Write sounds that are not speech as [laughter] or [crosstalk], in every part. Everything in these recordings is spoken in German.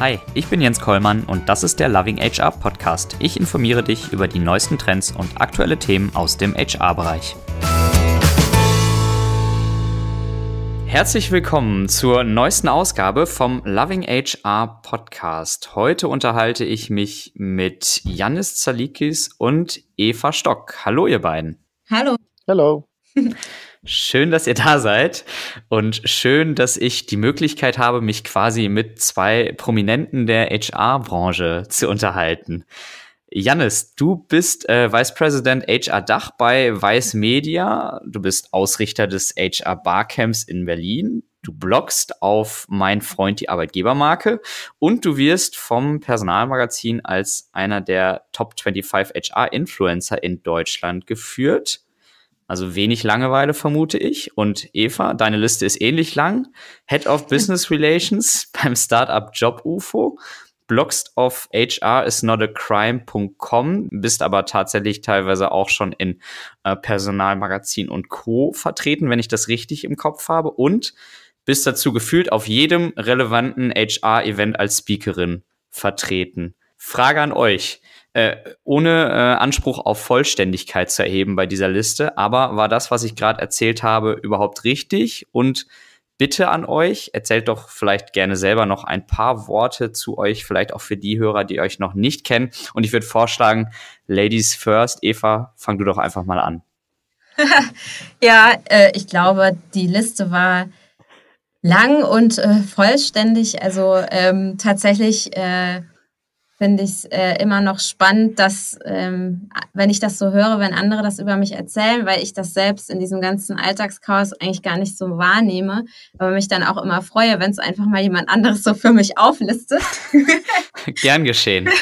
Hi, ich bin Jens Kollmann und das ist der Loving HR Podcast. Ich informiere dich über die neuesten Trends und aktuelle Themen aus dem HR-Bereich. Herzlich willkommen zur neuesten Ausgabe vom Loving HR Podcast. Heute unterhalte ich mich mit Janis Zalikis und Eva Stock. Hallo, ihr beiden. Hallo. Hallo. [laughs] Schön, dass ihr da seid und schön, dass ich die Möglichkeit habe, mich quasi mit zwei Prominenten der HR-Branche zu unterhalten. Jannis, du bist äh, Vice President HR Dach bei Weiß Media. Du bist Ausrichter des HR Barcamps in Berlin. Du bloggst auf Mein Freund die Arbeitgebermarke und du wirst vom Personalmagazin als einer der Top 25 HR Influencer in Deutschland geführt. Also wenig Langeweile vermute ich. Und Eva, deine Liste ist ähnlich lang. Head of [laughs] Business Relations [laughs] beim Startup Job UFO. Bloggst auf HR is not a crime.com, bist aber tatsächlich teilweise auch schon in äh, Personalmagazin und Co. vertreten, wenn ich das richtig im Kopf habe. Und bist dazu gefühlt auf jedem relevanten HR-Event als Speakerin vertreten. Frage an euch. Äh, ohne äh, Anspruch auf Vollständigkeit zu erheben bei dieser Liste. Aber war das, was ich gerade erzählt habe, überhaupt richtig? Und bitte an euch, erzählt doch vielleicht gerne selber noch ein paar Worte zu euch, vielleicht auch für die Hörer, die euch noch nicht kennen. Und ich würde vorschlagen, Ladies first. Eva, fang du doch einfach mal an. [laughs] ja, äh, ich glaube, die Liste war lang und äh, vollständig. Also ähm, tatsächlich äh, finde ich es äh, immer noch spannend, dass, ähm, wenn ich das so höre, wenn andere das über mich erzählen, weil ich das selbst in diesem ganzen Alltagschaos eigentlich gar nicht so wahrnehme, aber mich dann auch immer freue, wenn es einfach mal jemand anderes so für mich auflistet. [laughs] Gern geschehen. [laughs]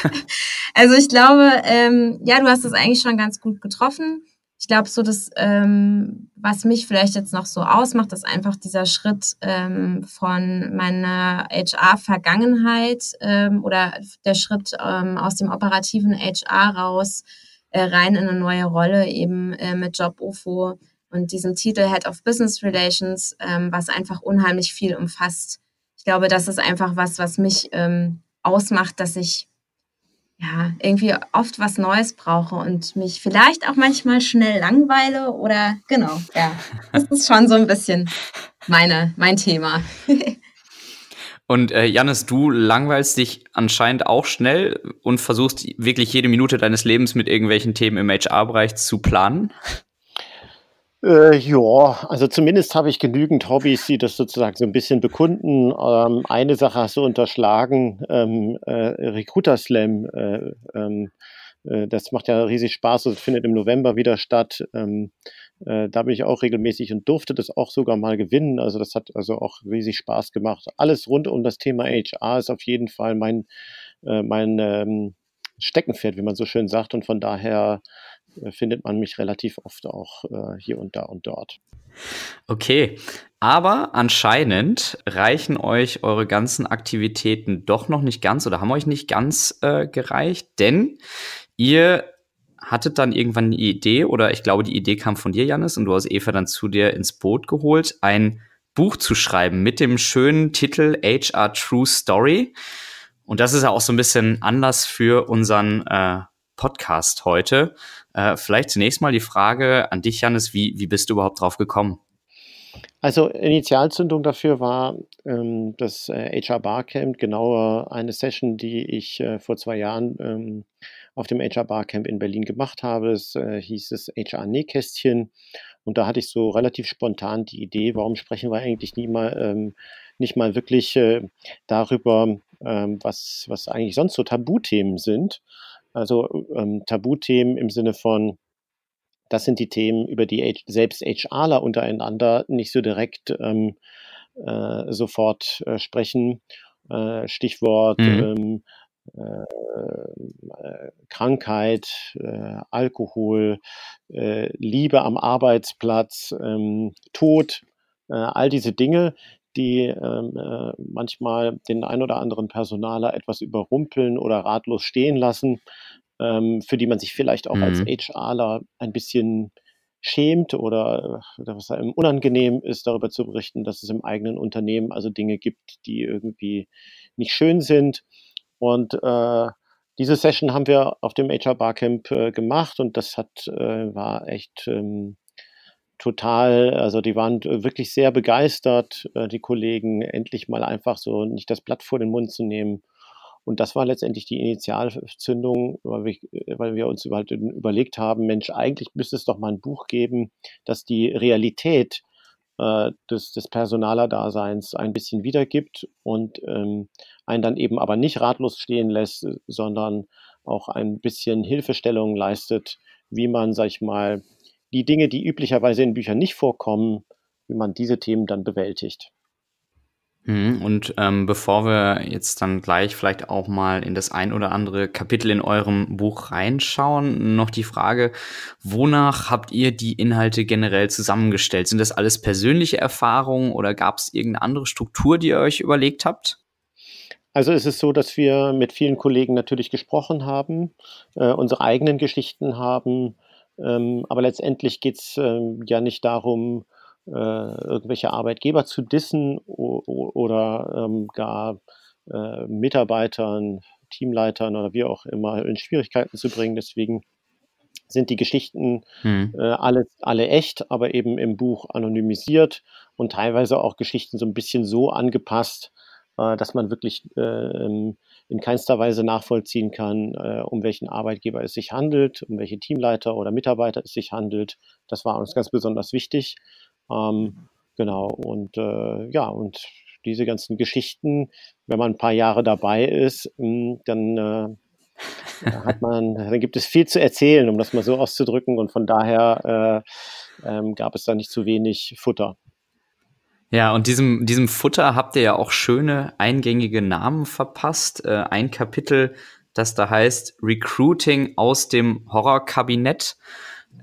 Also ich glaube, ähm, ja, du hast es eigentlich schon ganz gut getroffen ich glaube, so das, ähm, was mich vielleicht jetzt noch so ausmacht, ist einfach dieser Schritt ähm, von meiner HR-Vergangenheit ähm, oder der Schritt ähm, aus dem operativen HR raus äh, rein in eine neue Rolle, eben äh, mit Job UFO und diesem Titel Head of Business Relations, ähm, was einfach unheimlich viel umfasst. Ich glaube, das ist einfach was, was mich ähm, ausmacht, dass ich ja, irgendwie oft was Neues brauche und mich vielleicht auch manchmal schnell langweile oder genau, ja. Das ist schon so ein bisschen meine, mein Thema. [laughs] Und äh, Janis, du langweilst dich anscheinend auch schnell und versuchst wirklich jede Minute deines Lebens mit irgendwelchen Themen im HR-Bereich zu planen. Äh, ja, also zumindest habe ich genügend Hobbys, die das sozusagen so ein bisschen bekunden. Ähm, eine Sache hast du unterschlagen, ähm, äh, Recruiter Slam. Äh, ähm, äh, das macht ja riesig Spaß, das findet im November wieder statt. Ähm, äh, da bin ich auch regelmäßig und durfte das auch sogar mal gewinnen. Also das hat also auch riesig Spaß gemacht. Alles rund um das Thema HR ist auf jeden Fall mein, äh, mein ähm, Steckenpferd, wie man so schön sagt. Und von daher findet man mich relativ oft auch äh, hier und da und dort. Okay, aber anscheinend reichen euch eure ganzen Aktivitäten doch noch nicht ganz oder haben euch nicht ganz äh, gereicht, denn ihr hattet dann irgendwann eine Idee oder ich glaube, die Idee kam von dir, Janis, und du hast Eva dann zu dir ins Boot geholt, ein Buch zu schreiben mit dem schönen Titel HR True Story. Und das ist ja auch so ein bisschen Anlass für unseren äh, Podcast heute. Äh, vielleicht zunächst mal die Frage an dich, Janis, wie, wie bist du überhaupt drauf gekommen? Also Initialzündung dafür war ähm, das äh, HR Barcamp, genauer eine Session, die ich äh, vor zwei Jahren ähm, auf dem HR Barcamp in Berlin gemacht habe. Es äh, hieß es HR Nähkästchen und da hatte ich so relativ spontan die Idee, warum sprechen wir eigentlich nie mal, ähm, nicht mal wirklich äh, darüber, ähm, was, was eigentlich sonst so Tabuthemen sind. Also ähm, Tabuthemen im Sinne von, das sind die Themen, über die selbst HRler untereinander nicht so direkt ähm, äh, sofort äh, sprechen. Äh, Stichwort mhm. ähm, äh, Krankheit, äh, Alkohol, äh, Liebe am Arbeitsplatz, ähm, Tod, all diese Dinge, die ähm, äh, manchmal den ein oder anderen Personaler etwas überrumpeln oder ratlos stehen lassen, ähm, für die man sich vielleicht auch mhm. als HRler ein bisschen schämt oder äh, was einem unangenehm ist, darüber zu berichten, dass es im eigenen Unternehmen also Dinge gibt, die irgendwie nicht schön sind. Und äh, diese Session haben wir auf dem HR Barcamp äh, gemacht und das hat äh, war echt ähm, total, also die waren wirklich sehr begeistert, äh, die Kollegen, endlich mal einfach so nicht das Blatt vor den Mund zu nehmen. Und das war letztendlich die Initialzündung, weil wir, weil wir uns überlegt haben, Mensch, eigentlich müsste es doch mal ein Buch geben, das die Realität äh, des, des Personalerdaseins ein bisschen wiedergibt und ähm, einen dann eben aber nicht ratlos stehen lässt, sondern auch ein bisschen Hilfestellung leistet, wie man, sag ich mal, die Dinge, die üblicherweise in Büchern nicht vorkommen, wie man diese Themen dann bewältigt. Mhm, und ähm, bevor wir jetzt dann gleich vielleicht auch mal in das ein oder andere Kapitel in eurem Buch reinschauen, noch die Frage, wonach habt ihr die Inhalte generell zusammengestellt? Sind das alles persönliche Erfahrungen oder gab es irgendeine andere Struktur, die ihr euch überlegt habt? Also es ist so, dass wir mit vielen Kollegen natürlich gesprochen haben, äh, unsere eigenen Geschichten haben, ähm, aber letztendlich geht es ähm, ja nicht darum, äh, irgendwelche Arbeitgeber zu dissen oder ähm, gar äh, Mitarbeitern, Teamleitern oder wie auch immer in Schwierigkeiten zu bringen. Deswegen sind die Geschichten hm. äh, alle, alle echt, aber eben im Buch anonymisiert und teilweise auch Geschichten so ein bisschen so angepasst, äh, dass man wirklich äh, in keinster Weise nachvollziehen kann, äh, um welchen Arbeitgeber es sich handelt, um welche Teamleiter oder Mitarbeiter es sich handelt. Das war uns ganz besonders wichtig. Ähm, genau, und äh, ja, und diese ganzen Geschichten, wenn man ein paar Jahre dabei ist, mh, hm, dann äh, hat man, dann gibt es viel zu erzählen, um das mal so auszudrücken. Und von daher äh, ähm, gab es da nicht zu wenig Futter. Ja, und diesem, diesem Futter habt ihr ja auch schöne eingängige Namen verpasst. Äh, ein Kapitel, das da heißt Recruiting aus dem Horrorkabinett.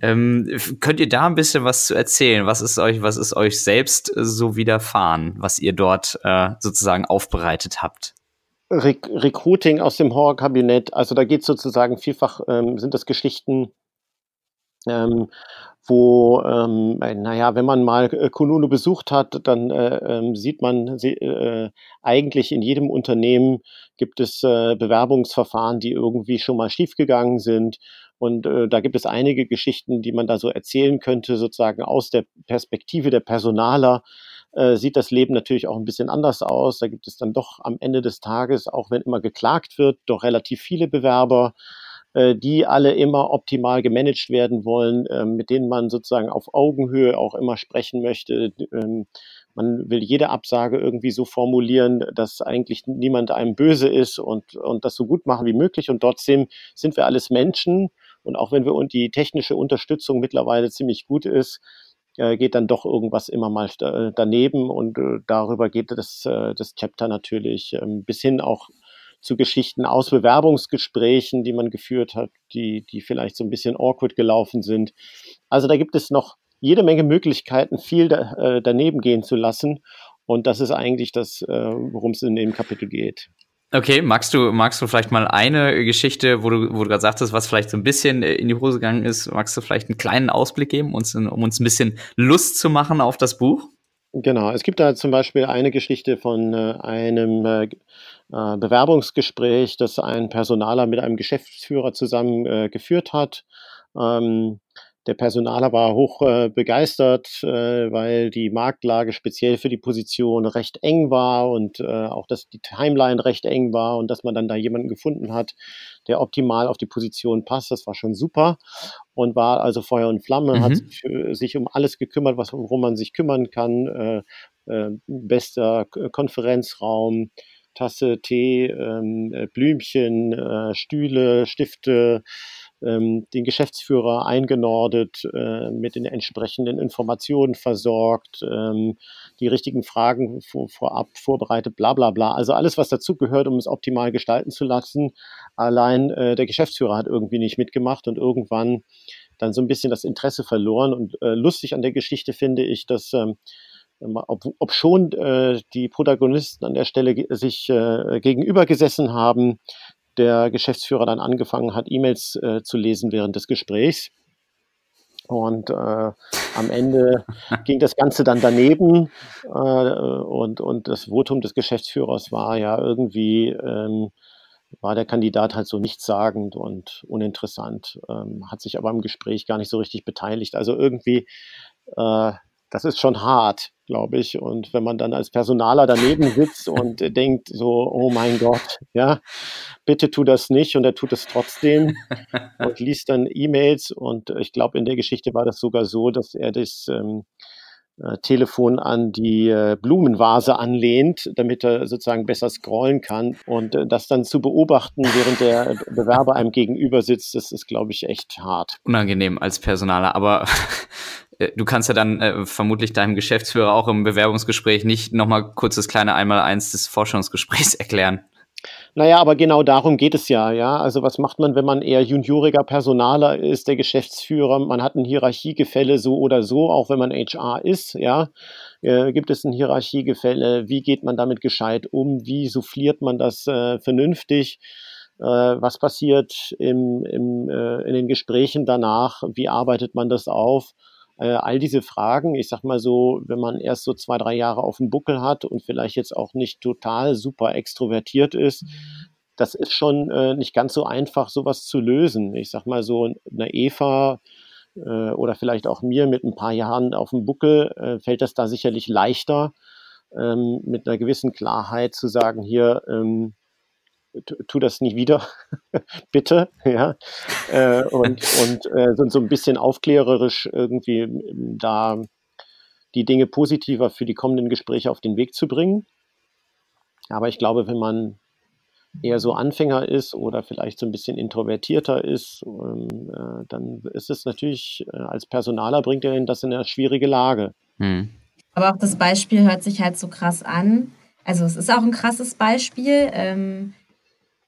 Ähm, könnt ihr da ein bisschen was zu erzählen? Was ist euch, was ist euch selbst so widerfahren, was ihr dort äh, sozusagen aufbereitet habt? Re Recruiting aus dem Horrorkabinett, also da geht sozusagen vielfach, ähm, sind das Geschichten, ähm, wo, ähm, äh, naja, wenn man mal äh, Kununu besucht hat, dann äh, ähm, sieht man äh, eigentlich in jedem Unternehmen gibt es äh, Bewerbungsverfahren, die irgendwie schon mal schiefgegangen sind. Und äh, da gibt es einige Geschichten, die man da so erzählen könnte, sozusagen aus der Perspektive der Personaler. Äh, sieht das Leben natürlich auch ein bisschen anders aus. Da gibt es dann doch am Ende des Tages, auch wenn immer geklagt wird, doch relativ viele Bewerber die alle immer optimal gemanagt werden wollen, ähm, mit denen man sozusagen auf Augenhöhe auch immer sprechen möchte. Ähm, man will jede Absage irgendwie so formulieren, dass eigentlich niemand einem böse ist und, und das so gut machen wie möglich. Und trotzdem sind wir alles Menschen. Und auch wenn wir und die technische Unterstützung mittlerweile ziemlich gut ist, äh, geht dann doch irgendwas immer mal daneben. Und darüber geht das, das Chapter natürlich ähm, bis hin auch zu Geschichten aus Bewerbungsgesprächen, die man geführt hat, die, die vielleicht so ein bisschen awkward gelaufen sind. Also da gibt es noch jede Menge Möglichkeiten, viel da, äh, daneben gehen zu lassen. Und das ist eigentlich das, äh, worum es in dem Kapitel geht. Okay, magst du, magst du vielleicht mal eine Geschichte, wo du, wo du gerade sagtest, was vielleicht so ein bisschen in die Hose gegangen ist, magst du vielleicht einen kleinen Ausblick geben, uns, um uns ein bisschen Lust zu machen auf das Buch? Genau, es gibt da zum Beispiel eine Geschichte von äh, einem äh, äh, Bewerbungsgespräch, das ein Personaler mit einem Geschäftsführer zusammen äh, geführt hat. Ähm, der Personaler war hoch äh, begeistert, äh, weil die Marktlage speziell für die Position recht eng war und äh, auch, dass die Timeline recht eng war und dass man dann da jemanden gefunden hat, der optimal auf die Position passt. Das war schon super und war also Feuer und Flamme, mhm. hat sich um alles gekümmert, was, worum man sich kümmern kann. Äh, äh, bester Konferenzraum, Tasse Tee, ähm, äh, Blümchen, Stühle, Stifte, ähm, den Geschäftsführer eingenordet, äh, mit den entsprechenden Informationen versorgt, ähm, die richtigen Fragen vor, vorab vorbereitet, bla bla bla. Also alles, was dazugehört, um es optimal gestalten zu lassen. Allein äh, der Geschäftsführer hat irgendwie nicht mitgemacht und irgendwann dann so ein bisschen das Interesse verloren. Und äh, lustig an der Geschichte finde ich, dass ähm, ob, ob schon äh, die Protagonisten an der Stelle sich äh, gegenüber haben, der Geschäftsführer dann angefangen hat, E-Mails äh, zu lesen während des Gesprächs. Und äh, am Ende [laughs] ging das Ganze dann daneben äh, und, und das Votum des Geschäftsführers war ja irgendwie, ähm, war der Kandidat halt so nichtssagend und uninteressant, ähm, hat sich aber im Gespräch gar nicht so richtig beteiligt. Also irgendwie äh, das ist schon hart, glaube ich. Und wenn man dann als Personaler daneben sitzt [laughs] und denkt so, oh mein Gott, ja, bitte tu das nicht und er tut es trotzdem und [laughs] liest dann E-Mails und ich glaube, in der Geschichte war das sogar so, dass er das ähm, äh, Telefon an die äh, Blumenvase anlehnt, damit er sozusagen besser scrollen kann. Und äh, das dann zu beobachten, während der [laughs] Bewerber einem gegenüber sitzt, das ist, glaube ich, echt hart. Unangenehm als Personaler, aber du kannst ja dann äh, vermutlich deinem Geschäftsführer auch im Bewerbungsgespräch nicht nochmal kurz das kleine Einmaleins des Forschungsgesprächs [laughs] erklären. Naja, aber genau darum geht es ja, ja. Also was macht man, wenn man eher junioriger Personaler ist, der Geschäftsführer? Man hat ein Hierarchiegefälle so oder so, auch wenn man HR ist, ja. Äh, gibt es ein Hierarchiegefälle? Wie geht man damit gescheit um? Wie souffliert man das äh, vernünftig? Äh, was passiert im, im, äh, in den Gesprächen danach? Wie arbeitet man das auf? Äh, all diese Fragen, ich sag mal so, wenn man erst so zwei, drei Jahre auf dem Buckel hat und vielleicht jetzt auch nicht total super extrovertiert ist, das ist schon äh, nicht ganz so einfach, sowas zu lösen. Ich sag mal so, eine Eva äh, oder vielleicht auch mir mit ein paar Jahren auf dem Buckel äh, fällt das da sicherlich leichter, ähm, mit einer gewissen Klarheit zu sagen, hier, ähm, tu das nie wieder, [laughs] bitte, ja, äh, und, und äh, sind so ein bisschen aufklärerisch irgendwie ähm, da die Dinge positiver für die kommenden Gespräche auf den Weg zu bringen. Aber ich glaube, wenn man eher so Anfänger ist oder vielleicht so ein bisschen introvertierter ist, ähm, äh, dann ist es natürlich äh, als Personaler bringt er das in eine schwierige Lage. Hm. Aber auch das Beispiel hört sich halt so krass an. Also es ist auch ein krasses Beispiel. Ähm,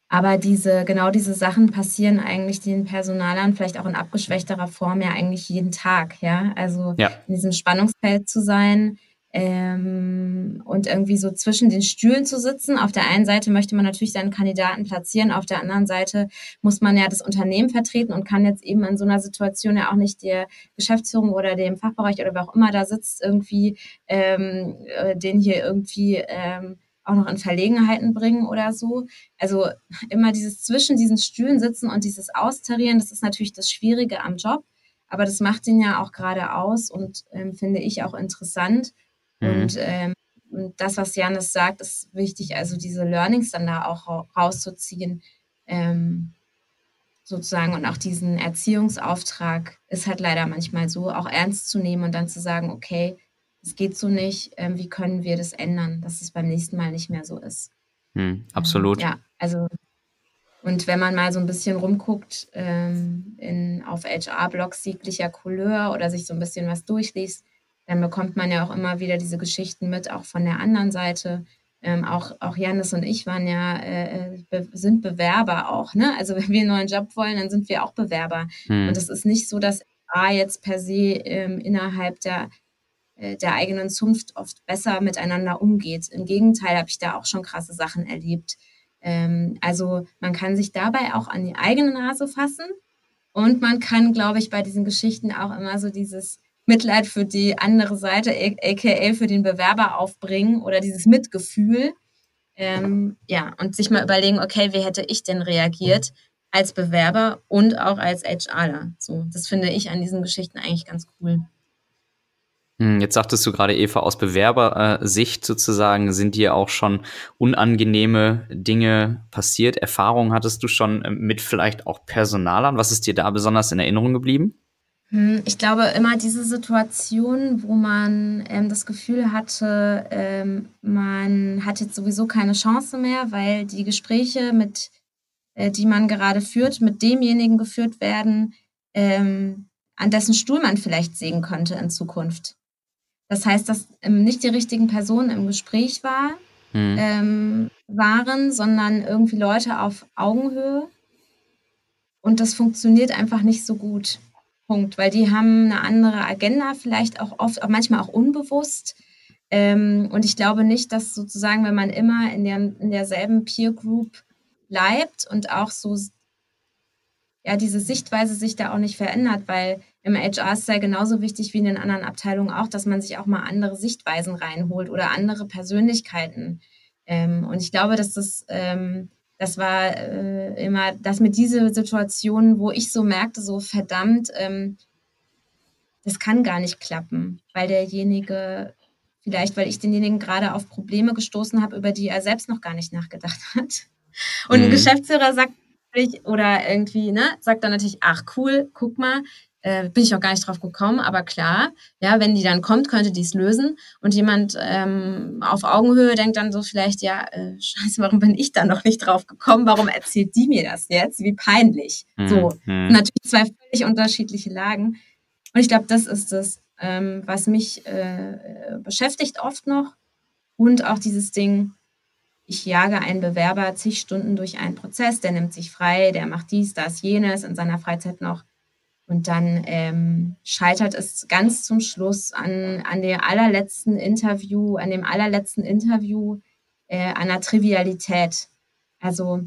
aber diese, genau diese Sachen passieren eigentlich den Personalern vielleicht auch in abgeschwächterer Form ja eigentlich jeden Tag, ja. Also ja. in diesem Spannungsfeld zu sein ähm, und irgendwie so zwischen den Stühlen zu sitzen. Auf der einen Seite möchte man natürlich seinen Kandidaten platzieren, auf der anderen Seite muss man ja das Unternehmen vertreten und kann jetzt eben in so einer Situation ja auch nicht der Geschäftsführung oder dem Fachbereich oder wer auch immer da sitzt, irgendwie ähm, äh, den hier irgendwie ähm, auch noch in Verlegenheiten bringen oder so. Also immer dieses zwischen diesen Stühlen sitzen und dieses Austarieren, das ist natürlich das Schwierige am Job, aber das macht ihn ja auch gerade aus und ähm, finde ich auch interessant. Mhm. Und ähm, das, was Janis sagt, ist wichtig, also diese Learnings dann da auch rauszuziehen, ähm, sozusagen und auch diesen Erziehungsauftrag ist halt leider manchmal so, auch ernst zu nehmen und dann zu sagen, okay, es geht so nicht, ähm, wie können wir das ändern, dass es beim nächsten Mal nicht mehr so ist. Hm, absolut. Ähm, ja, also und wenn man mal so ein bisschen rumguckt ähm, in, auf HR-Blogs jeglicher Couleur oder sich so ein bisschen was durchliest, dann bekommt man ja auch immer wieder diese Geschichten mit, auch von der anderen Seite. Ähm, auch, auch Janis und ich waren ja, äh, be sind Bewerber auch. Ne? Also [laughs] wenn wir einen neuen Job wollen, dann sind wir auch Bewerber. Hm. Und es ist nicht so, dass A jetzt per se ähm, innerhalb der äh, der eigenen Zunft oft besser miteinander umgeht. Im Gegenteil habe ich da auch schon krasse Sachen erlebt. Ähm, also man kann sich dabei auch an die eigene Nase fassen und man kann, glaube ich, bei diesen Geschichten auch immer so dieses Mitleid für die andere Seite, aka für den Bewerber aufbringen oder dieses Mitgefühl. Ähm, ja, und sich mal überlegen, okay, wie hätte ich denn reagiert als Bewerber und auch als HRler? So, das finde ich an diesen Geschichten eigentlich ganz cool. Hm, jetzt sagtest du gerade, Eva, aus Bewerbersicht sozusagen sind dir auch schon unangenehme Dinge passiert. Erfahrungen hattest du schon ähm, mit vielleicht auch Personalern? Was ist dir da besonders in Erinnerung geblieben? Hm, ich glaube immer diese Situation, wo man ähm, das Gefühl hatte, ähm, man hat jetzt sowieso keine Chance mehr, weil die Gespräche, mit, äh, die man gerade führt, mit demjenigen geführt werden, ähm, an dessen Stuhl man vielleicht sägen könnte in Zukunft. Das heißt, dass ähm, nicht die richtigen Personen im Gespräch war, mhm. ähm, waren, sondern irgendwie Leute auf Augenhöhe. Und das funktioniert einfach nicht so gut. Punkt. Weil die haben eine andere Agenda, vielleicht auch oft, auch manchmal auch unbewusst. Ähm, und ich glaube nicht, dass sozusagen, wenn man immer in, der, in derselben Peer Group bleibt und auch so, ja, diese Sichtweise sich da auch nicht verändert, weil im HR ist es ja genauso wichtig wie in den anderen Abteilungen auch, dass man sich auch mal andere Sichtweisen reinholt oder andere Persönlichkeiten. Ähm, und ich glaube, dass das, ähm, das war äh, immer, dass mit diese Situationen, wo ich so merkte, so verdammt, ähm, das kann gar nicht klappen, weil derjenige vielleicht, weil ich denjenigen gerade auf Probleme gestoßen habe, über die er selbst noch gar nicht nachgedacht [laughs] hat. Und mhm. ein Geschäftsführer sagt oder irgendwie, ne, sagt dann natürlich, ach cool, guck mal, äh, bin ich auch gar nicht drauf gekommen, aber klar, ja, wenn die dann kommt, könnte die es lösen. Und jemand ähm, auf Augenhöhe denkt dann so vielleicht, ja, äh, [laughs] scheiße, warum bin ich da noch nicht drauf gekommen? Warum erzählt die mir das jetzt? Wie peinlich. Mhm. So, mhm. natürlich zwei völlig unterschiedliche Lagen. Und ich glaube, das ist es, ähm, was mich äh, beschäftigt oft noch. Und auch dieses Ding, ich jage einen Bewerber zig Stunden durch einen Prozess, der nimmt sich frei, der macht dies, das, jenes in seiner Freizeit noch. Und dann ähm, scheitert es ganz zum Schluss an, an dem allerletzten Interview, an dem allerletzten Interview äh, der Trivialität. Also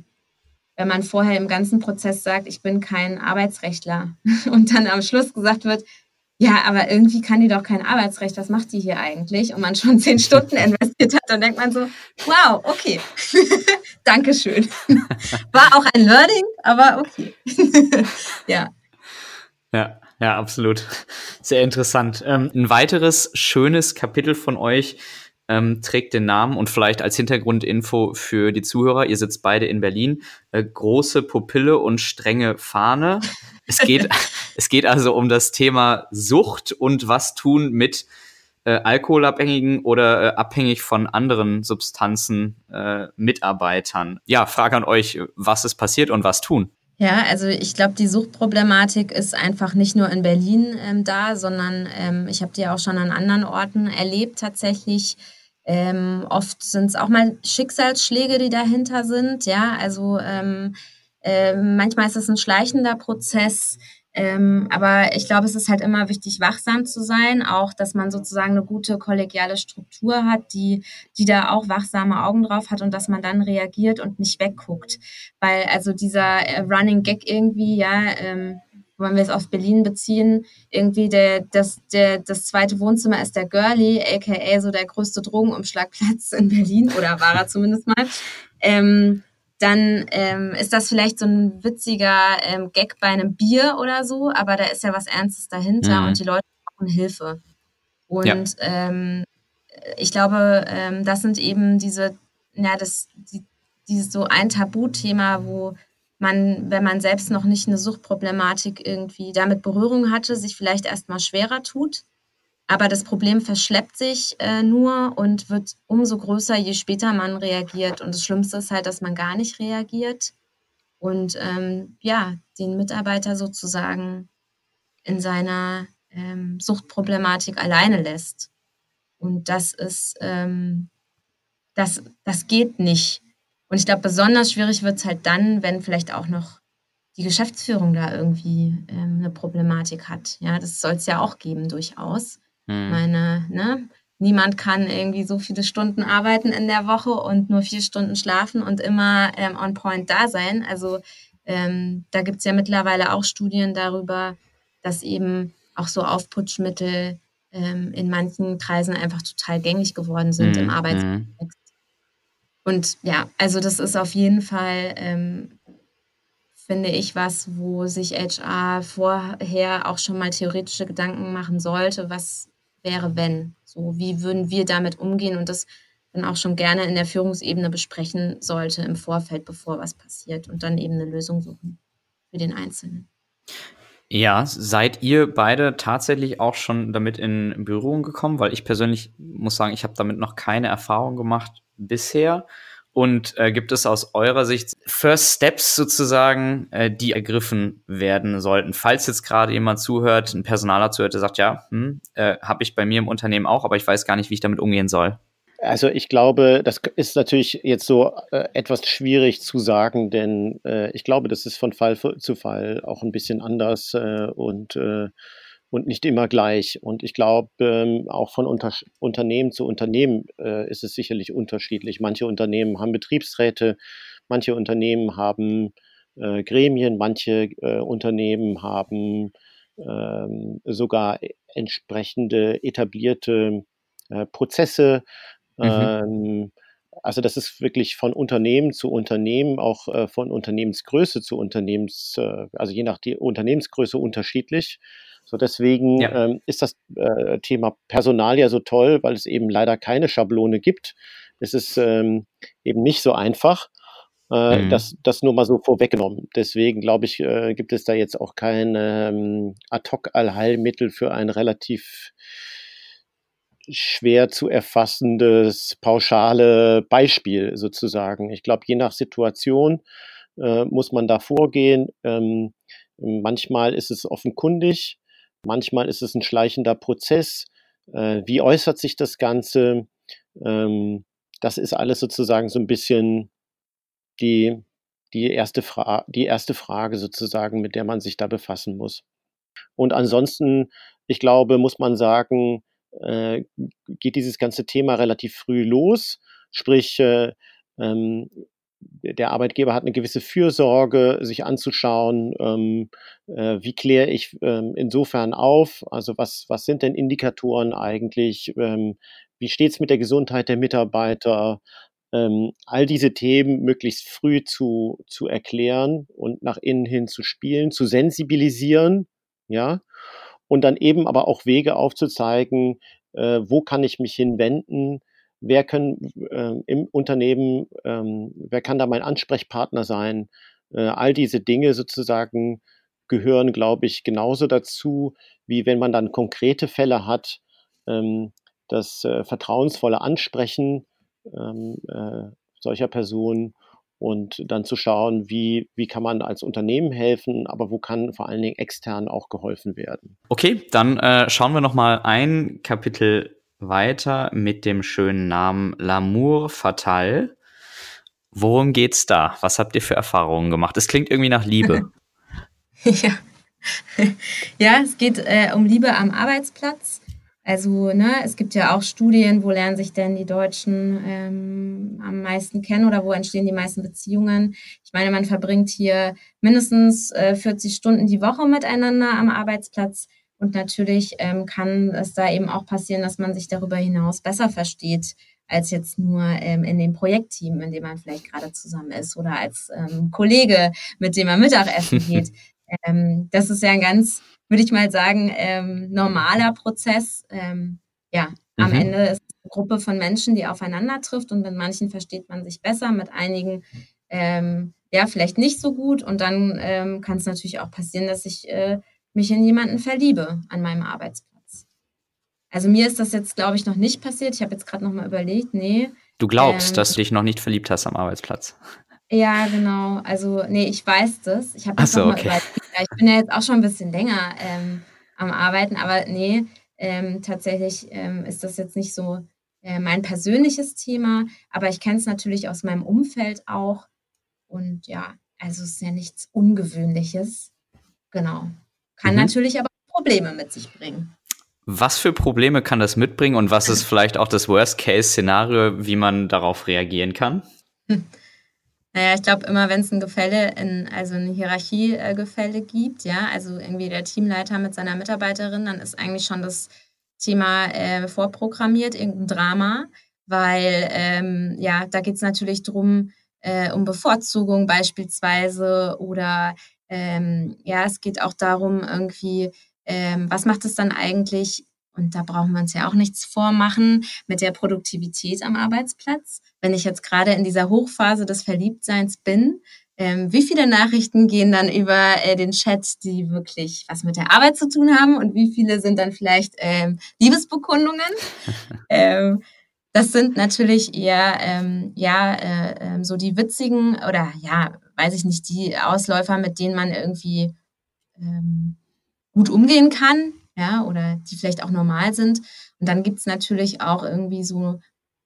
wenn man vorher im ganzen Prozess sagt, ich bin kein Arbeitsrechtler [laughs] und dann am Schluss gesagt wird, ja, aber irgendwie kann die doch kein Arbeitsrecht, was macht die hier eigentlich? Und man schon zehn [laughs] Stunden investiert hat, dann denkt man so, wow, okay, [laughs] Dankeschön. War auch ein Learning, aber okay. ja. Ja, ja, absolut. Sehr interessant. Ähm, ein weiteres schönes Kapitel von euch ähm, trägt den Namen und vielleicht als Hintergrundinfo für die Zuhörer, ihr sitzt beide in Berlin, äh, große Pupille und strenge Fahne. Es geht, [laughs] es geht also um das Thema Sucht und was tun mit äh, alkoholabhängigen oder äh, abhängig von anderen Substanzen äh, Mitarbeitern. Ja, Frage an euch, was ist passiert und was tun? Ja, also ich glaube, die Suchtproblematik ist einfach nicht nur in Berlin ähm, da, sondern ähm, ich habe die auch schon an anderen Orten erlebt tatsächlich. Ähm, oft sind es auch mal Schicksalsschläge, die dahinter sind. Ja, also ähm, äh, manchmal ist es ein schleichender Prozess. Ähm, aber ich glaube, es ist halt immer wichtig, wachsam zu sein, auch, dass man sozusagen eine gute kollegiale Struktur hat, die, die da auch wachsame Augen drauf hat und dass man dann reagiert und nicht wegguckt. Weil also dieser äh, Running Gag irgendwie, ja, ähm, wenn wir es auf Berlin beziehen, irgendwie der, das, der, das zweite Wohnzimmer ist der Girlie, aka so der größte Drogenumschlagplatz in Berlin, oder war er zumindest mal. Ähm, dann ähm, ist das vielleicht so ein witziger ähm, Gag bei einem Bier oder so, aber da ist ja was Ernstes dahinter mhm. und die Leute brauchen Hilfe. Und ja. ähm, ich glaube, ähm, das sind eben diese, ja, das, die, dieses so ein Tabuthema, wo man, wenn man selbst noch nicht eine Suchtproblematik irgendwie damit Berührung hatte, sich vielleicht erstmal schwerer tut. Aber das Problem verschleppt sich äh, nur und wird umso größer, je später man reagiert. Und das Schlimmste ist halt, dass man gar nicht reagiert und ähm, ja, den Mitarbeiter sozusagen in seiner ähm, Suchtproblematik alleine lässt. Und das ist, ähm, das, das geht nicht. Und ich glaube, besonders schwierig wird es halt dann, wenn vielleicht auch noch die Geschäftsführung da irgendwie ähm, eine Problematik hat. Ja, das soll es ja auch geben, durchaus. Mhm. Meine, ne? Niemand kann irgendwie so viele Stunden arbeiten in der Woche und nur vier Stunden schlafen und immer ähm, on point da sein. Also ähm, da gibt es ja mittlerweile auch Studien darüber, dass eben auch so Aufputschmittel ähm, in manchen Kreisen einfach total gängig geworden sind mhm. im Arbeitskontext. Und ja, also das ist auf jeden Fall, ähm, finde ich, was, wo sich HR vorher auch schon mal theoretische Gedanken machen sollte, was wäre, wenn. So, wie würden wir damit umgehen und das dann auch schon gerne in der Führungsebene besprechen sollte im Vorfeld, bevor was passiert und dann eben eine Lösung suchen für den Einzelnen. Ja, seid ihr beide tatsächlich auch schon damit in Berührung gekommen? Weil ich persönlich muss sagen, ich habe damit noch keine Erfahrung gemacht bisher. Und äh, gibt es aus eurer Sicht First Steps sozusagen, äh, die ergriffen werden sollten? Falls jetzt gerade jemand zuhört, ein Personaler zuhört, der sagt, ja, hm, äh, habe ich bei mir im Unternehmen auch, aber ich weiß gar nicht, wie ich damit umgehen soll. Also ich glaube, das ist natürlich jetzt so äh, etwas schwierig zu sagen, denn äh, ich glaube, das ist von Fall zu Fall auch ein bisschen anders äh, und äh, und nicht immer gleich. Und ich glaube, ähm, auch von Unter Unternehmen zu Unternehmen äh, ist es sicherlich unterschiedlich. Manche Unternehmen haben Betriebsräte, manche Unternehmen haben äh, Gremien, manche äh, Unternehmen haben ähm, sogar entsprechende etablierte äh, Prozesse. Mhm. Ähm, also das ist wirklich von Unternehmen zu Unternehmen, auch äh, von Unternehmensgröße zu Unternehmens, äh, also je nach die Unternehmensgröße unterschiedlich. So deswegen ja. ähm, ist das äh, Thema Personal ja so toll, weil es eben leider keine Schablone gibt. Es ist ähm, eben nicht so einfach. Äh, mhm. das, das nur mal so vorweggenommen. Deswegen glaube ich, äh, gibt es da jetzt auch kein ähm, Ad-Hoc-Allheilmittel für ein relativ schwer zu erfassendes, pauschale Beispiel sozusagen. Ich glaube, je nach Situation äh, muss man da vorgehen. Ähm, manchmal ist es offenkundig, manchmal ist es ein schleichender Prozess. Äh, wie äußert sich das Ganze? Ähm, das ist alles sozusagen so ein bisschen die, die, erste Fra die erste Frage sozusagen, mit der man sich da befassen muss. Und ansonsten, ich glaube, muss man sagen, äh, geht dieses ganze Thema relativ früh los. Sprich, äh, ähm, der Arbeitgeber hat eine gewisse Fürsorge, sich anzuschauen, ähm, äh, wie kläre ich ähm, insofern auf, also was, was sind denn Indikatoren eigentlich, ähm, wie steht es mit der Gesundheit der Mitarbeiter, ähm, all diese Themen möglichst früh zu, zu erklären und nach innen hin zu spielen, zu sensibilisieren, ja, und dann eben aber auch Wege aufzuzeigen, äh, wo kann ich mich hinwenden, wer können äh, im Unternehmen, ähm, wer kann da mein Ansprechpartner sein, äh, all diese Dinge sozusagen gehören, glaube ich, genauso dazu, wie wenn man dann konkrete Fälle hat, ähm, das äh, vertrauensvolle Ansprechen ähm, äh, solcher Personen und dann zu schauen, wie, wie kann man als Unternehmen helfen, aber wo kann vor allen Dingen extern auch geholfen werden. Okay, dann äh, schauen wir noch mal ein Kapitel weiter mit dem schönen Namen L'amour fatal. Worum geht's da? Was habt ihr für Erfahrungen gemacht? Es klingt irgendwie nach Liebe. [laughs] ja. [laughs] ja, es geht äh, um Liebe am Arbeitsplatz. Also, ne, es gibt ja auch Studien, wo lernen sich denn die Deutschen ähm, am meisten kennen oder wo entstehen die meisten Beziehungen. Ich meine, man verbringt hier mindestens äh, 40 Stunden die Woche miteinander am Arbeitsplatz. Und natürlich ähm, kann es da eben auch passieren, dass man sich darüber hinaus besser versteht, als jetzt nur ähm, in dem Projektteam, in dem man vielleicht gerade zusammen ist oder als ähm, Kollege, mit dem man Mittagessen geht. [laughs] ähm, das ist ja ein ganz würde ich mal sagen, ähm, normaler Prozess. Ähm, ja, mhm. am Ende ist es eine Gruppe von Menschen, die aufeinander trifft und mit manchen versteht man sich besser, mit einigen ja vielleicht nicht so gut und dann kann es natürlich auch passieren, dass ich äh, mich in jemanden verliebe an meinem Arbeitsplatz. Also mir ist das jetzt, glaube ich, noch nicht passiert. Ich habe jetzt gerade noch mal überlegt, nee. Du glaubst, ähm, dass du dich noch nicht verliebt hast am Arbeitsplatz. Ja, genau. Also, nee, ich weiß das. Ich habe so, okay. ich bin ja jetzt auch schon ein bisschen länger ähm, am Arbeiten, aber nee, ähm, tatsächlich ähm, ist das jetzt nicht so äh, mein persönliches Thema, aber ich kenne es natürlich aus meinem Umfeld auch. Und ja, also es ist ja nichts Ungewöhnliches. Genau. Kann mhm. natürlich aber Probleme mit sich bringen. Was für Probleme kann das mitbringen und was ist vielleicht auch das Worst-Case-Szenario, wie man darauf reagieren kann? Hm. Naja, ich glaube immer, wenn es ein Gefälle, in, also ein Hierarchiegefälle gibt, ja, also irgendwie der Teamleiter mit seiner Mitarbeiterin, dann ist eigentlich schon das Thema äh, vorprogrammiert, irgendein Drama, weil ähm, ja, da geht es natürlich drum, äh, um Bevorzugung beispielsweise oder ähm, ja, es geht auch darum, irgendwie, ähm, was macht es dann eigentlich und da brauchen wir uns ja auch nichts vormachen mit der Produktivität am Arbeitsplatz. Wenn ich jetzt gerade in dieser Hochphase des Verliebtseins bin, ähm, wie viele Nachrichten gehen dann über äh, den Chat, die wirklich was mit der Arbeit zu tun haben und wie viele sind dann vielleicht ähm, Liebesbekundungen? [laughs] ähm, das sind natürlich eher ähm, ja äh, äh, so die witzigen oder ja, weiß ich nicht, die Ausläufer, mit denen man irgendwie ähm, gut umgehen kann ja, oder die vielleicht auch normal sind. Und dann gibt es natürlich auch irgendwie so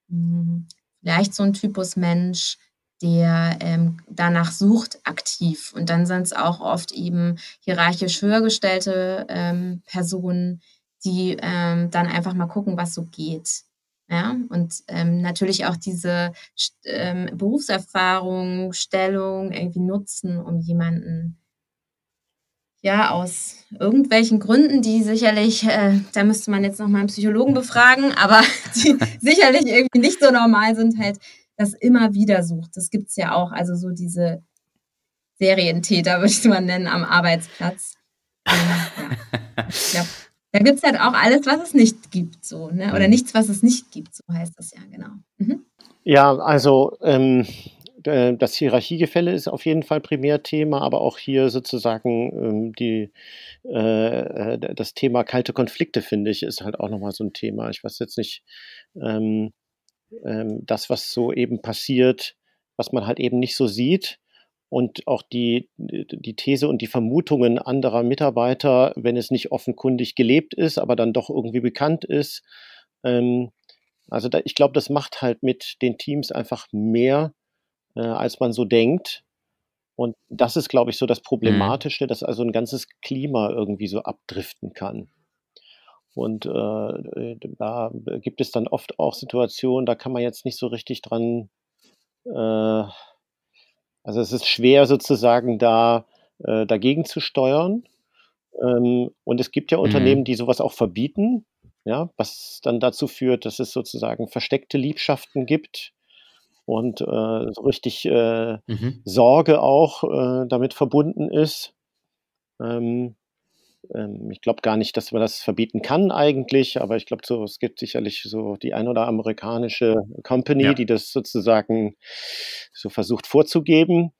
mh, hm, vielleicht so ein Typus Mensch, der ähm, danach sucht aktiv. Und dann sind es auch oft eben hierarchisch höher gestellte ähm, Personen, die ähm, dann einfach mal gucken, was so geht. Ja, und ähm, natürlich auch diese ähm, Berufserfahrung, Stellung irgendwie nutzen, um jemanden ja, aus irgendwelchen Gründen, die sicherlich, äh, da müsste man jetzt noch mal einen Psychologen befragen, aber [laughs] die sicherlich irgendwie nicht so normal sind, halt das immer wieder sucht. Das gibt es ja auch, also so diese Serientäter, [laughs] würde ich mal nennen, am Arbeitsplatz. Ähm, ja. [laughs] Ich glaube, da gibt es halt auch alles, was es nicht gibt, so, ne? Oder mhm. nichts, was es nicht gibt, so heißt das ja, genau. Mhm. Ja, also ähm, das Hierarchiegefälle ist auf jeden Fall Primärthema, aber auch hier sozusagen ähm, die, äh, äh das Thema kalte Konflikte, finde ich, ist halt auch nochmal so ein Thema. Ich weiß jetzt nicht, ähm, ähm, das, was so eben passiert, was man halt eben nicht so sieht, und auch die, die These und die Vermutungen anderer Mitarbeiter, wenn es nicht offenkundig gelebt ist, aber dann doch irgendwie bekannt ist. Ähm, also da, ich glaube, das macht halt mit den Teams einfach mehr, äh, als man so denkt. Und das ist, glaube ich, so das mhm. Problematische, mhm. dass also ein ganzes Klima irgendwie so abdriften kann. Und äh, da gibt es dann oft auch Situationen, da kann man jetzt nicht so richtig dran äh, also es ist schwer sozusagen da äh, dagegen zu steuern. Ähm, und es gibt ja mhm. Unternehmen, die sowas auch verbieten, ja, was dann dazu führt, dass es sozusagen versteckte Liebschaften gibt und äh, so richtig äh, mhm. Sorge auch äh, damit verbunden ist. Ähm, ähm, ich glaube gar nicht, dass man das verbieten kann eigentlich, aber ich glaube, so, es gibt sicherlich so die ein oder amerikanische Company, ja. die das sozusagen so versucht vorzugeben.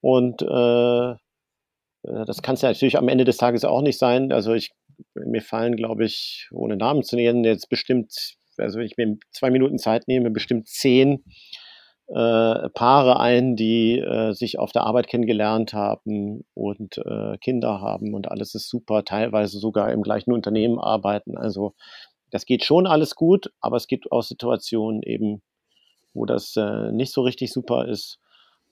Und äh, äh das kann es ja natürlich am Ende des Tages auch nicht sein. Also ich, mir fallen, glaube ich, ohne Namen zu nennen, jetzt bestimmt, also wenn ich mir zwei Minuten Zeit nehme, bestimmt zehn äh, Paare ein, die äh, sich auf der Arbeit kennengelernt haben und äh, Kinder haben und alles ist super, teilweise sogar im gleichen Unternehmen arbeiten. Also das geht schon alles gut, aber es gibt auch Situationen eben, wo das äh, nicht so richtig super ist.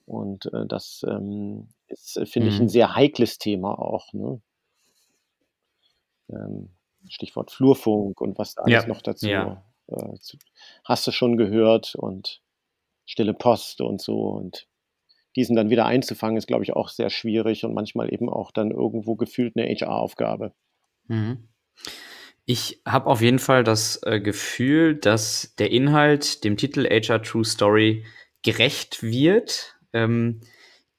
Und äh, das ähm, ist, äh, finde mhm. ich, ein mhm. sehr heikles Thema auch. Ne? Ähm, Stichwort Flurfunk und was da alles ja. noch dazu ja. hast du schon gehört und stille Post und so. Und diesen dann wieder einzufangen, ist, glaube ich, auch sehr schwierig und manchmal eben auch dann irgendwo gefühlt eine HR-Aufgabe. Mhm. Ich habe auf jeden Fall das äh, Gefühl, dass der Inhalt dem Titel HR True Story gerecht wird. Ähm,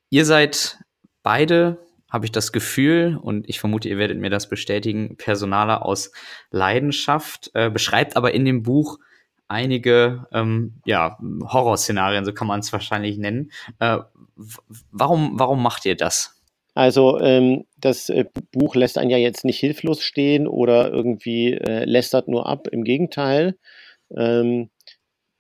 ihr seid beide, habe ich das Gefühl, und ich vermute, ihr werdet mir das bestätigen, Personaler aus Leidenschaft, äh, beschreibt aber in dem Buch einige ähm, ja, Horrorszenarien, so kann man es wahrscheinlich nennen. Äh, warum, warum macht ihr das? Also ähm, das äh, Buch lässt einen ja jetzt nicht hilflos stehen oder irgendwie äh, lästert nur ab. Im Gegenteil, ähm,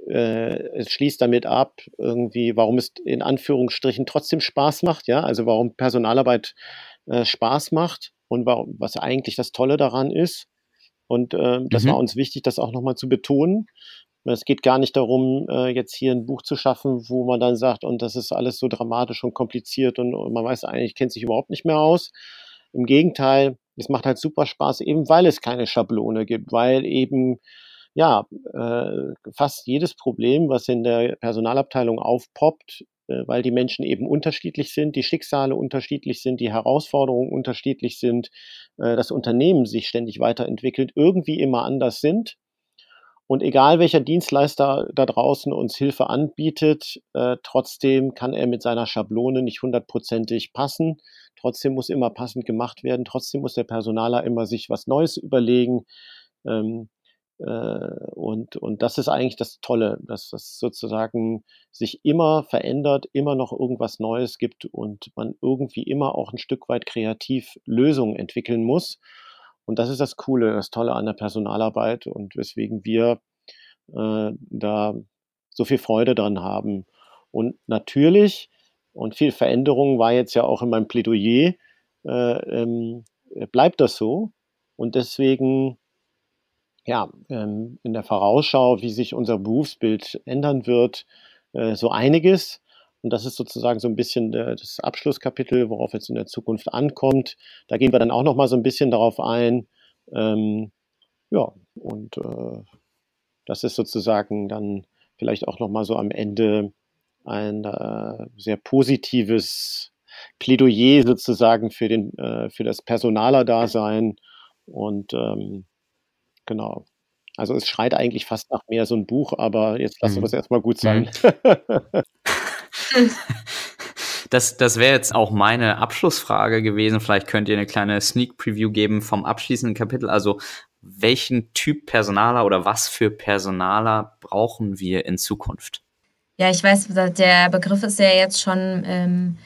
äh, es schließt damit ab, irgendwie, warum es in Anführungsstrichen trotzdem Spaß macht, ja, also warum Personalarbeit äh, Spaß macht und warum, was eigentlich das Tolle daran ist. Und äh, das mhm. war uns wichtig, das auch nochmal zu betonen. Es geht gar nicht darum, äh, jetzt hier ein Buch zu schaffen, wo man dann sagt, und das ist alles so dramatisch und kompliziert und, man weiß eigentlich, kennt sich überhaupt nicht mehr aus. Im Gegenteil, es macht halt super Spaß, eben weil es keine Schablone gibt, weil eben ja äh, fast jedes Problem, was in der Personalabteilung aufpoppt, äh, weil die Menschen eben unterschiedlich sind, die Schicksale unterschiedlich sind, die Herausforderungen unterschiedlich sind, das Unternehmen sich ständig weiterentwickelt, irgendwie immer anders sind und egal welcher Dienstleister da draußen uns Hilfe anbietet, äh, trotzdem kann er mit seiner Schablone nicht hundertprozentig passen. Trotzdem muss immer passend gemacht werden. Trotzdem muss der Personaler immer sich was Neues überlegen. Ähm, äh, und, und das ist eigentlich das Tolle, dass das sozusagen sich immer verändert, immer noch irgendwas Neues gibt und man irgendwie immer auch ein Stück weit kreativ Lösungen entwickeln muss. Und das ist das Coole, das Tolle an der Personalarbeit und weswegen wir äh, da so viel Freude dran haben. Und natürlich, und viel Veränderung war jetzt ja auch in meinem Plädoyer, äh, ähm, bleibt das so. Und deswegen, ja, ähm, in der Vorausschau, wie sich unser Berufsbild ändern wird, äh, so einiges. Und das ist sozusagen so ein bisschen das Abschlusskapitel, worauf es in der Zukunft ankommt. Da gehen wir dann auch noch mal so ein bisschen darauf ein. Ähm, ja, und äh, das ist sozusagen dann vielleicht auch noch mal so am Ende ein äh, sehr positives Plädoyer sozusagen für, den, äh, für das Personaler-Dasein. Und ähm, genau. Also es schreit eigentlich fast nach mehr so ein Buch, aber jetzt lassen wir es mhm. erstmal gut sein. Mhm. [laughs] Das, das wäre jetzt auch meine Abschlussfrage gewesen. Vielleicht könnt ihr eine kleine Sneak Preview geben vom abschließenden Kapitel. Also welchen Typ Personaler oder was für Personaler brauchen wir in Zukunft? Ja, ich weiß, der Begriff ist ja jetzt schon ähm,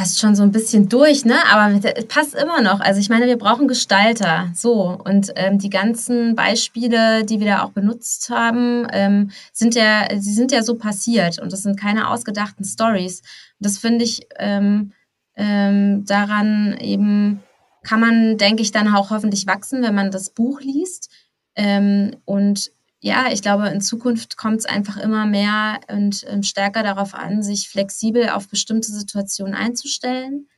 fast schon so ein bisschen durch, ne? Aber es passt immer noch. Also ich meine, wir brauchen Gestalter. So. Und ähm, die ganzen Beispiele, die wir da auch benutzt haben, ähm, sind ja, sie sind ja so passiert und das sind keine ausgedachten Stories. Das finde ich ähm, ähm, daran eben kann man, denke ich, dann auch hoffentlich wachsen, wenn man das Buch liest. Ähm, und ja, ich glaube, in Zukunft kommt es einfach immer mehr und ähm, stärker darauf an, sich flexibel auf bestimmte Situationen einzustellen.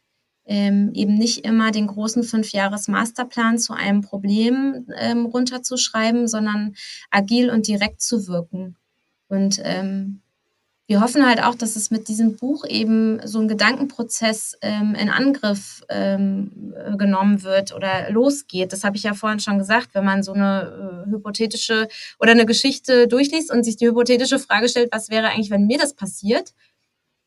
Ähm, eben nicht immer den großen Fünfjahres-Masterplan zu einem Problem ähm, runterzuschreiben, sondern agil und direkt zu wirken. Und ähm, wir hoffen halt auch, dass es mit diesem Buch eben so ein Gedankenprozess ähm, in Angriff ähm, äh, genommen wird oder losgeht. Das habe ich ja vorhin schon gesagt, wenn man so eine äh, hypothetische oder eine Geschichte durchliest und sich die hypothetische Frage stellt, was wäre eigentlich, wenn mir das passiert,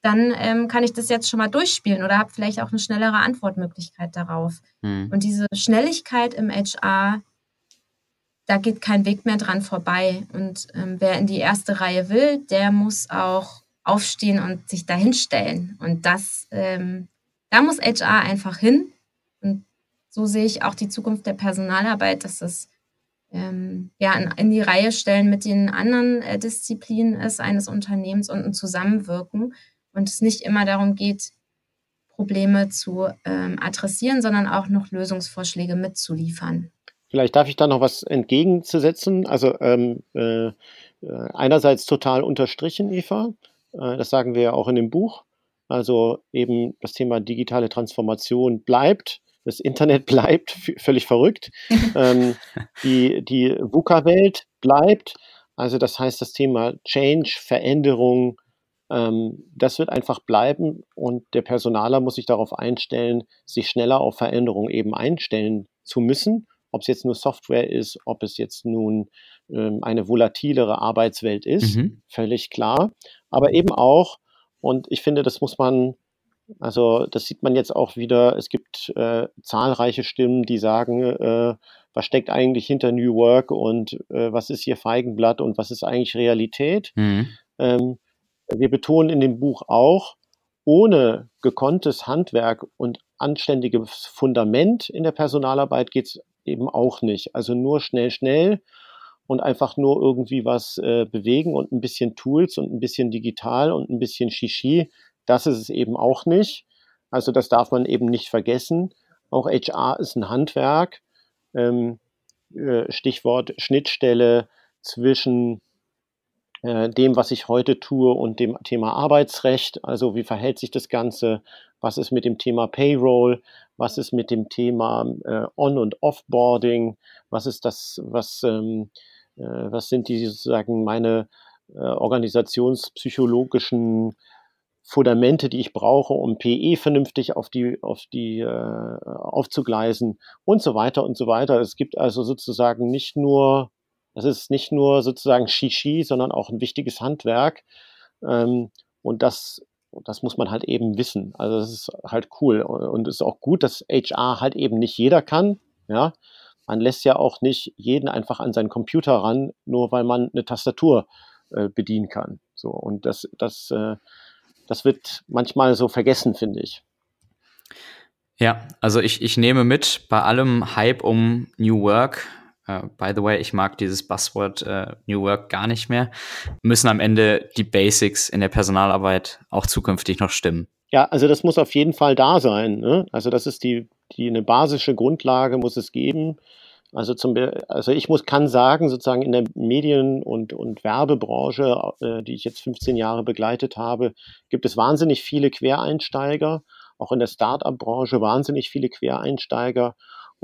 dann ähm, kann ich das jetzt schon mal durchspielen oder habe vielleicht auch eine schnellere Antwortmöglichkeit darauf. Hm. Und diese Schnelligkeit im HR, da geht kein Weg mehr dran vorbei. Und ähm, wer in die erste Reihe will, der muss auch aufstehen und sich dahinstellen. Und das, ähm, da muss HR einfach hin. Und so sehe ich auch die Zukunft der Personalarbeit, dass es ähm, ja, in, in, die Reihe stellen mit den anderen äh, Disziplinen ist eines Unternehmens und ein Zusammenwirken. Und es nicht immer darum geht, Probleme zu ähm, adressieren, sondern auch noch Lösungsvorschläge mitzuliefern. Vielleicht darf ich da noch was entgegenzusetzen. Also ähm, äh, einerseits total unterstrichen, Eva. Äh, das sagen wir ja auch in dem Buch. Also eben das Thema digitale Transformation bleibt. Das Internet [laughs] bleibt völlig verrückt. [laughs] ähm, die die VUCA-Welt bleibt. Also das heißt, das Thema Change, Veränderung, ähm, das wird einfach bleiben und der Personaler muss sich darauf einstellen, sich schneller auf Veränderung eben einstellen zu müssen ob es jetzt nur Software ist, ob es jetzt nun ähm, eine volatilere Arbeitswelt ist, mhm. völlig klar. Aber eben auch, und ich finde, das muss man, also das sieht man jetzt auch wieder, es gibt äh, zahlreiche Stimmen, die sagen, äh, was steckt eigentlich hinter New Work und äh, was ist hier Feigenblatt und was ist eigentlich Realität. Mhm. Ähm, wir betonen in dem Buch auch, ohne gekonntes Handwerk und anständiges Fundament in der Personalarbeit geht es eben auch nicht. Also nur schnell, schnell und einfach nur irgendwie was äh, bewegen und ein bisschen Tools und ein bisschen digital und ein bisschen Shishi, das ist es eben auch nicht. Also das darf man eben nicht vergessen. Auch HR ist ein Handwerk. Ähm, äh, Stichwort Schnittstelle zwischen äh, dem, was ich heute tue und dem Thema Arbeitsrecht. Also wie verhält sich das Ganze? Was ist mit dem Thema Payroll? Was ist mit dem Thema äh, On- und Offboarding? Was ist das, was, ähm, äh, was sind die sozusagen meine äh, organisationspsychologischen Fundamente, die ich brauche, um PE vernünftig auf die, auf die äh, aufzugleisen und so weiter und so weiter. Es gibt also sozusagen nicht nur, es ist nicht nur sozusagen Shishi, sondern auch ein wichtiges Handwerk. Ähm, und das das muss man halt eben wissen. Also das ist halt cool. Und es ist auch gut, dass HR halt eben nicht jeder kann. Ja, man lässt ja auch nicht jeden einfach an seinen Computer ran, nur weil man eine Tastatur äh, bedienen kann. So und das, das, äh, das wird manchmal so vergessen, finde ich. Ja, also ich, ich nehme mit bei allem Hype um New Work Uh, by the way, ich mag dieses Buzzword uh, New Work gar nicht mehr, müssen am Ende die Basics in der Personalarbeit auch zukünftig noch stimmen. Ja, also das muss auf jeden Fall da sein. Ne? Also das ist die, die eine basische Grundlage muss es geben. Also zum also ich muss kann sagen sozusagen in der Medien- und und Werbebranche, äh, die ich jetzt 15 Jahre begleitet habe, gibt es wahnsinnig viele Quereinsteiger, auch in der Start-up-Branche wahnsinnig viele Quereinsteiger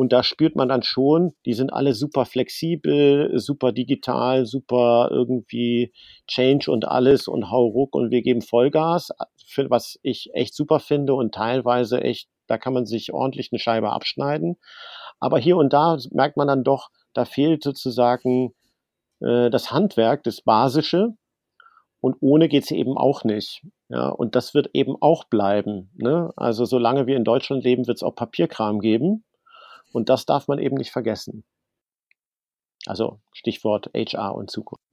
Und da spürt man dann schon, die sind alle super flexibel, super digital, super irgendwie Change und alles und hau ruck und wir geben Vollgas, für, was ich echt super finde und teilweise echt, da kann man sich ordentlich eine Scheibe abschneiden. Aber hier und da merkt man dann doch, da fehlt sozusagen äh, das Handwerk, das Basische. Und ohne geht's eben auch nicht. Ja, und das wird eben auch bleiben. Ne? Also solange wir in Deutschland leben, wird es auch Papierkram geben. Und das darf man eben nicht vergessen. Also Stichwort HR und Zukunft.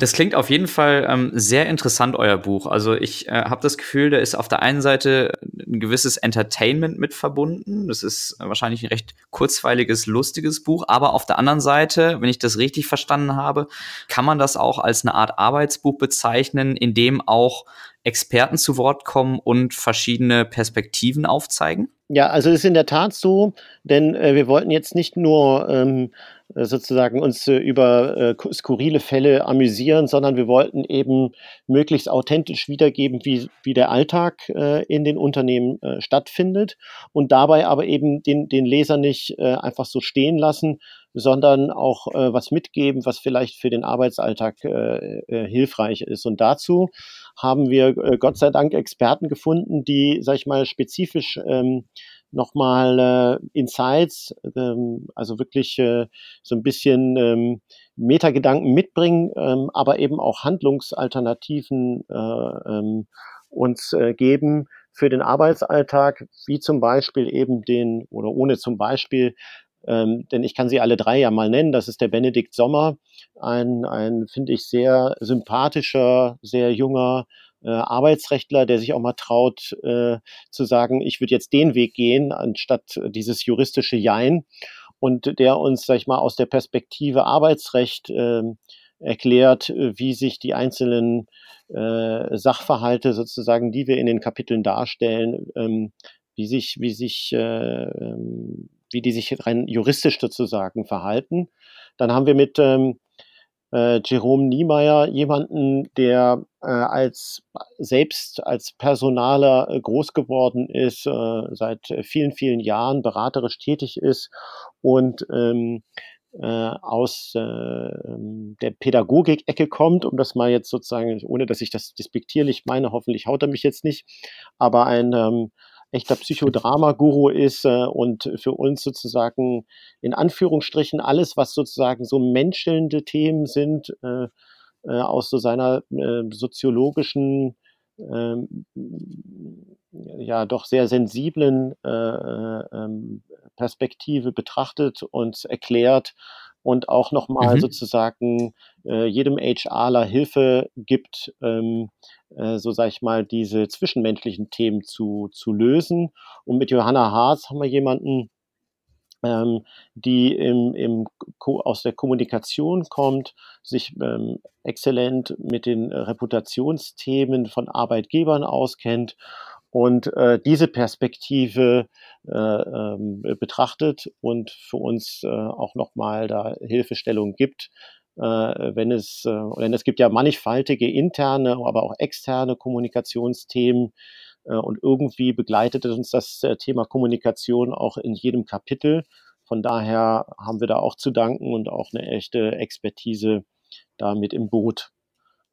Das klingt auf jeden Fall ähm, sehr interessant, euer Buch. Also ich äh, habe das Gefühl, da ist auf der einen Seite ein gewisses Entertainment mit verbunden. Das ist wahrscheinlich ein recht kurzweiliges, lustiges Buch. Aber auf der anderen Seite, wenn ich das richtig verstanden habe, kann man das auch als eine Art Arbeitsbuch bezeichnen, in dem auch Experten zu Wort kommen und verschiedene Perspektiven aufzeigen? Ja, also es ist in der Tat so, denn äh, wir wollten jetzt nicht nur ähm, äh, sozusagen uns äh, über äh, skurrile Fälle amüsieren, sondern wir wollten eben möglichst authentisch wiedergeben, wie, wie der Alltag äh, in den Unternehmen äh, stattfindet und dabei aber eben den, den Leser nicht äh, einfach so stehen lassen, sondern auch äh, was mitgeben, was vielleicht für den Arbeitsalltag äh, äh, hilfreich ist. Und dazu haben wir äh, Gott sei Dank Experten gefunden, die, sag ich mal, spezifisch ähm, nochmal äh, Insights, ähm, also wirklich äh, so ein bisschen ähm, Metagedanken mitbringen, ähm, aber eben auch Handlungsalternativen äh, ähm, uns äh, geben für den Arbeitsalltag, wie zum Beispiel eben den, oder ohne zum Beispiel, ähm, denn ich kann sie alle drei ja mal nennen. Das ist der Benedikt Sommer, ein, ein finde ich, sehr sympathischer, sehr junger äh, Arbeitsrechtler, der sich auch mal traut äh, zu sagen, ich würde jetzt den Weg gehen, anstatt dieses juristische Jein und der uns, sag ich mal, aus der Perspektive Arbeitsrecht äh, erklärt, wie sich die einzelnen äh, Sachverhalte sozusagen, die wir in den Kapiteln darstellen, ähm, wie sich, wie sich, äh, ähm, wie die sich rein juristisch sozusagen verhalten. Dann haben wir mit ähm, äh, Jerome Niemeyer jemanden, der äh, als selbst als Personaler äh, groß geworden ist, äh, seit vielen, vielen Jahren beraterisch tätig ist und ähm, äh, aus äh, der Pädagogik-Ecke kommt, um das mal jetzt sozusagen, ohne dass ich das despektierlich meine, hoffentlich haut er mich jetzt nicht, aber ein ähm, echter Psychodrama-Guru ist äh, und für uns sozusagen in Anführungsstrichen alles, was sozusagen so menschelnde Themen sind, äh, äh, aus so seiner äh, soziologischen, äh, ja doch sehr sensiblen äh, äh, ähm, Perspektive betrachtet und erklärt und auch nochmal mhm. sozusagen äh, jedem HRler Hilfe gibt, ähm, äh, so sage ich mal, diese zwischenmenschlichen Themen zu, zu lösen. Und mit Johanna Haas haben wir jemanden, ähm, die im, im, aus der Kommunikation kommt, sich ähm, exzellent mit den Reputationsthemen von Arbeitgebern auskennt und äh, diese Perspektive äh, ähm, betrachtet und für uns äh, auch nochmal da Hilfestellung gibt, äh, wenn es, äh, denn es gibt ja mannigfaltige interne, aber auch externe Kommunikationsthemen äh, und irgendwie begleitet uns das äh, Thema Kommunikation auch in jedem Kapitel. Von daher haben wir da auch zu danken und auch eine echte Expertise da mit im Boot.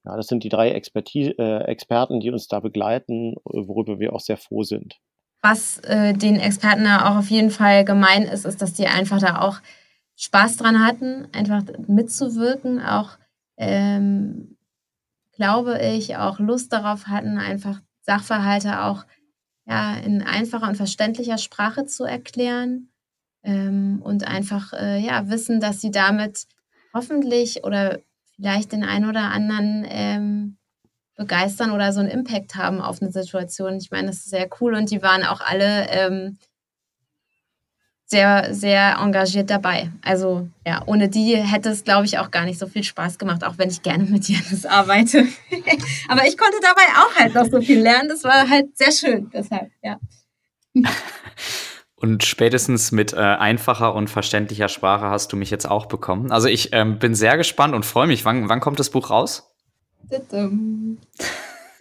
Ja, das sind die drei Expertise, äh, Experten, die uns da begleiten, worüber wir auch sehr froh sind. Was äh, den Experten da auch auf jeden Fall gemein ist, ist, dass die einfach da auch Spaß dran hatten, einfach mitzuwirken, auch ähm, glaube ich, auch Lust darauf hatten, einfach Sachverhalte auch ja, in einfacher und verständlicher Sprache zu erklären ähm, und einfach äh, ja, wissen, dass sie damit hoffentlich oder vielleicht den einen oder anderen ähm, begeistern oder so einen Impact haben auf eine Situation. Ich meine, das ist sehr cool und die waren auch alle ähm, sehr, sehr engagiert dabei. Also ja, ohne die hätte es, glaube ich, auch gar nicht so viel Spaß gemacht, auch wenn ich gerne mit Janis arbeite. [laughs] Aber ich konnte dabei auch halt noch so viel lernen. Das war halt sehr schön, deshalb, ja. [laughs] Und spätestens mit äh, einfacher und verständlicher Sprache hast du mich jetzt auch bekommen. Also ich ähm, bin sehr gespannt und freue mich. Wann, wann kommt das Buch raus?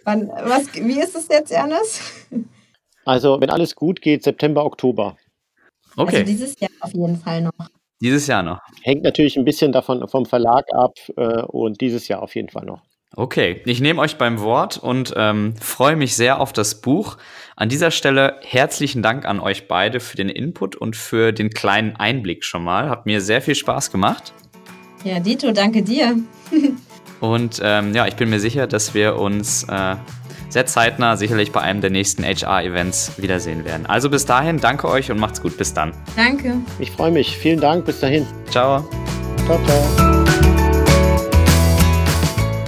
wann, was, wie ist es jetzt, Ernest? Also, wenn alles gut geht, September, Oktober. Okay. Also dieses Jahr auf jeden Fall noch. Dieses Jahr noch. Hängt natürlich ein bisschen davon vom Verlag ab äh, und dieses Jahr auf jeden Fall noch. Okay, ich nehme euch beim Wort und ähm, freue mich sehr auf das Buch. An dieser Stelle herzlichen Dank an euch beide für den Input und für den kleinen Einblick schon mal. Hat mir sehr viel Spaß gemacht. Ja, Dito, danke dir. [laughs] und ähm, ja, ich bin mir sicher, dass wir uns äh, sehr zeitnah sicherlich bei einem der nächsten HR-Events wiedersehen werden. Also bis dahin, danke euch und macht's gut. Bis dann. Danke. Ich freue mich. Vielen Dank. Bis dahin. Ciao. Ciao, ciao.